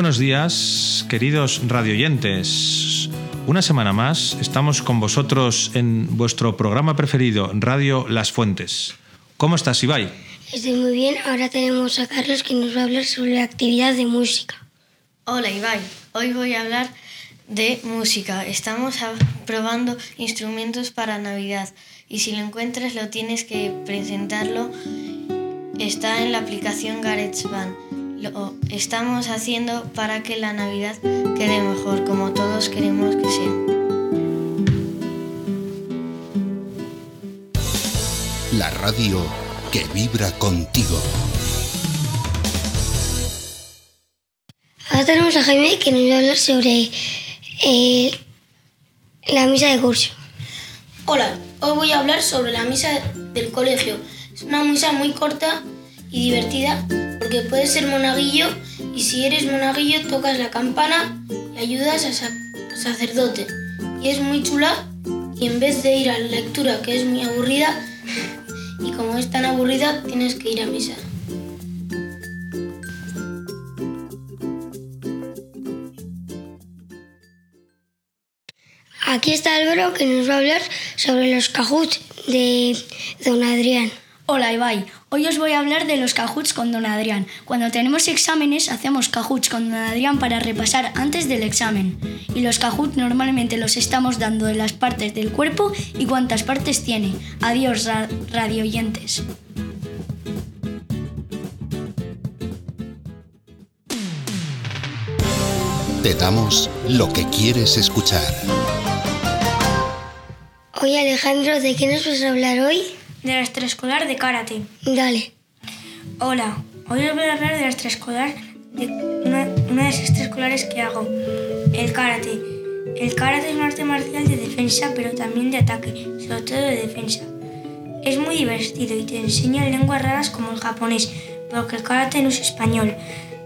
buenos días, queridos radioyentes. Una semana más estamos con vosotros en vuestro programa preferido, Radio Las Fuentes. ¿Cómo estás, Ibai? Estoy muy bien. Ahora tenemos a Carlos que nos va a hablar sobre la actividad de música. Hola, Ibai. Hoy voy a hablar de música. Estamos probando instrumentos para Navidad y si lo encuentras lo tienes que presentarlo. Está en la aplicación GarageBand lo estamos haciendo para que la Navidad quede mejor, como todos queremos que sea. La radio que vibra contigo. Ahora tenemos a Jaime que nos va a hablar sobre eh, la misa de curso. Hola, hoy voy a hablar sobre la misa del colegio. Es una misa muy corta y divertida porque puedes ser monaguillo y si eres monaguillo tocas la campana y ayudas al sacerdote. Y es muy chula y en vez de ir a la lectura que es muy aburrida y como es tan aburrida tienes que ir a misa. Aquí está Álvaro que nos va a hablar sobre los cajuts de don Adrián. Hola Ibai, hoy os voy a hablar de los cajuts con don Adrián. Cuando tenemos exámenes hacemos cajuts con don Adrián para repasar antes del examen. Y los cajuts normalmente los estamos dando de las partes del cuerpo y cuántas partes tiene. Adiós ra radioyentes. Te damos lo que quieres escuchar. Oye Alejandro, ¿de qué nos vas a hablar hoy? De la extraescolar de karate. Dale. Hola, hoy os voy a hablar de la extraescolar, de una, una de las extraescolares que hago, el karate. El karate es un arte marcial de defensa, pero también de ataque, sobre todo de defensa. Es muy divertido y te enseña lenguas raras como el japonés, porque el karate no es español.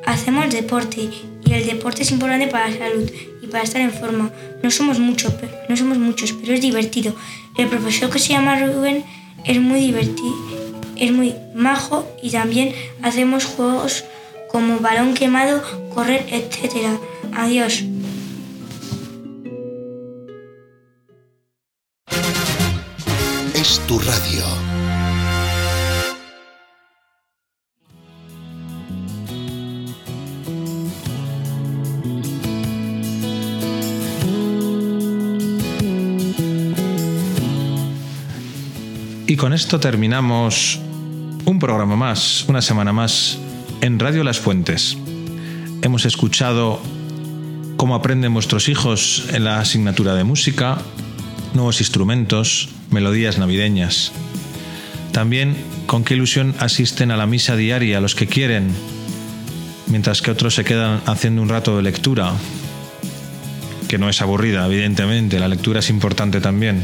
Hacemos deporte y el deporte es importante para la salud y para estar en forma. No somos, mucho, no somos muchos, pero es divertido. El profesor que se llama Rubén es muy divertido, es muy majo y también hacemos juegos como balón quemado, correr, etc. Adiós. Es tu radio. Y con esto terminamos un programa más, una semana más en Radio Las Fuentes. Hemos escuchado cómo aprenden vuestros hijos en la asignatura de música, nuevos instrumentos, melodías navideñas. También con qué ilusión asisten a la misa diaria los que quieren, mientras que otros se quedan haciendo un rato de lectura, que no es aburrida, evidentemente, la lectura es importante también.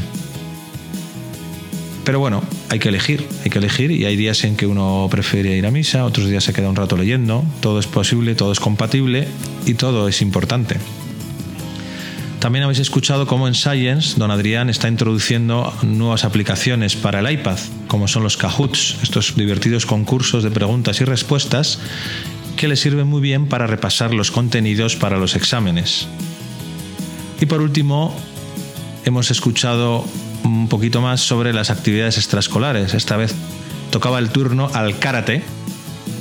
Pero bueno, hay que elegir, hay que elegir y hay días en que uno prefiere ir a misa, otros días se queda un rato leyendo, todo es posible, todo es compatible y todo es importante. También habéis escuchado cómo en Science don Adrián está introduciendo nuevas aplicaciones para el iPad, como son los Kahoots, estos divertidos concursos de preguntas y respuestas que le sirven muy bien para repasar los contenidos para los exámenes. Y por último, hemos escuchado un poquito más sobre las actividades extraescolares. Esta vez tocaba el turno al karate,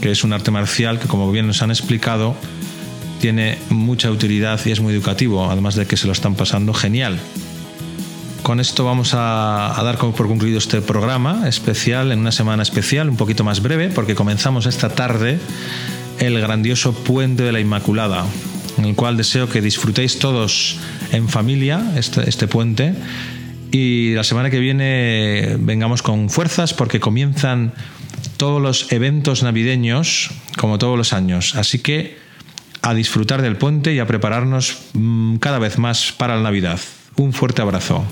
que es un arte marcial que, como bien nos han explicado, tiene mucha utilidad y es muy educativo, además de que se lo están pasando genial. Con esto vamos a, dar por concluido este programa especial, en una semana especial, un poquito más breve, porque comenzamos esta tarde el grandioso Puente de la Inmaculada, en el cual deseo que disfrutéis todos en familia este, este puente y la semana que viene vengamos con fuerzas porque comienzan todos los eventos navideños como todos los años. Así que a disfrutar del puente y a prepararnos mm, cada vez más para la Navidad. Un fuerte abrazo.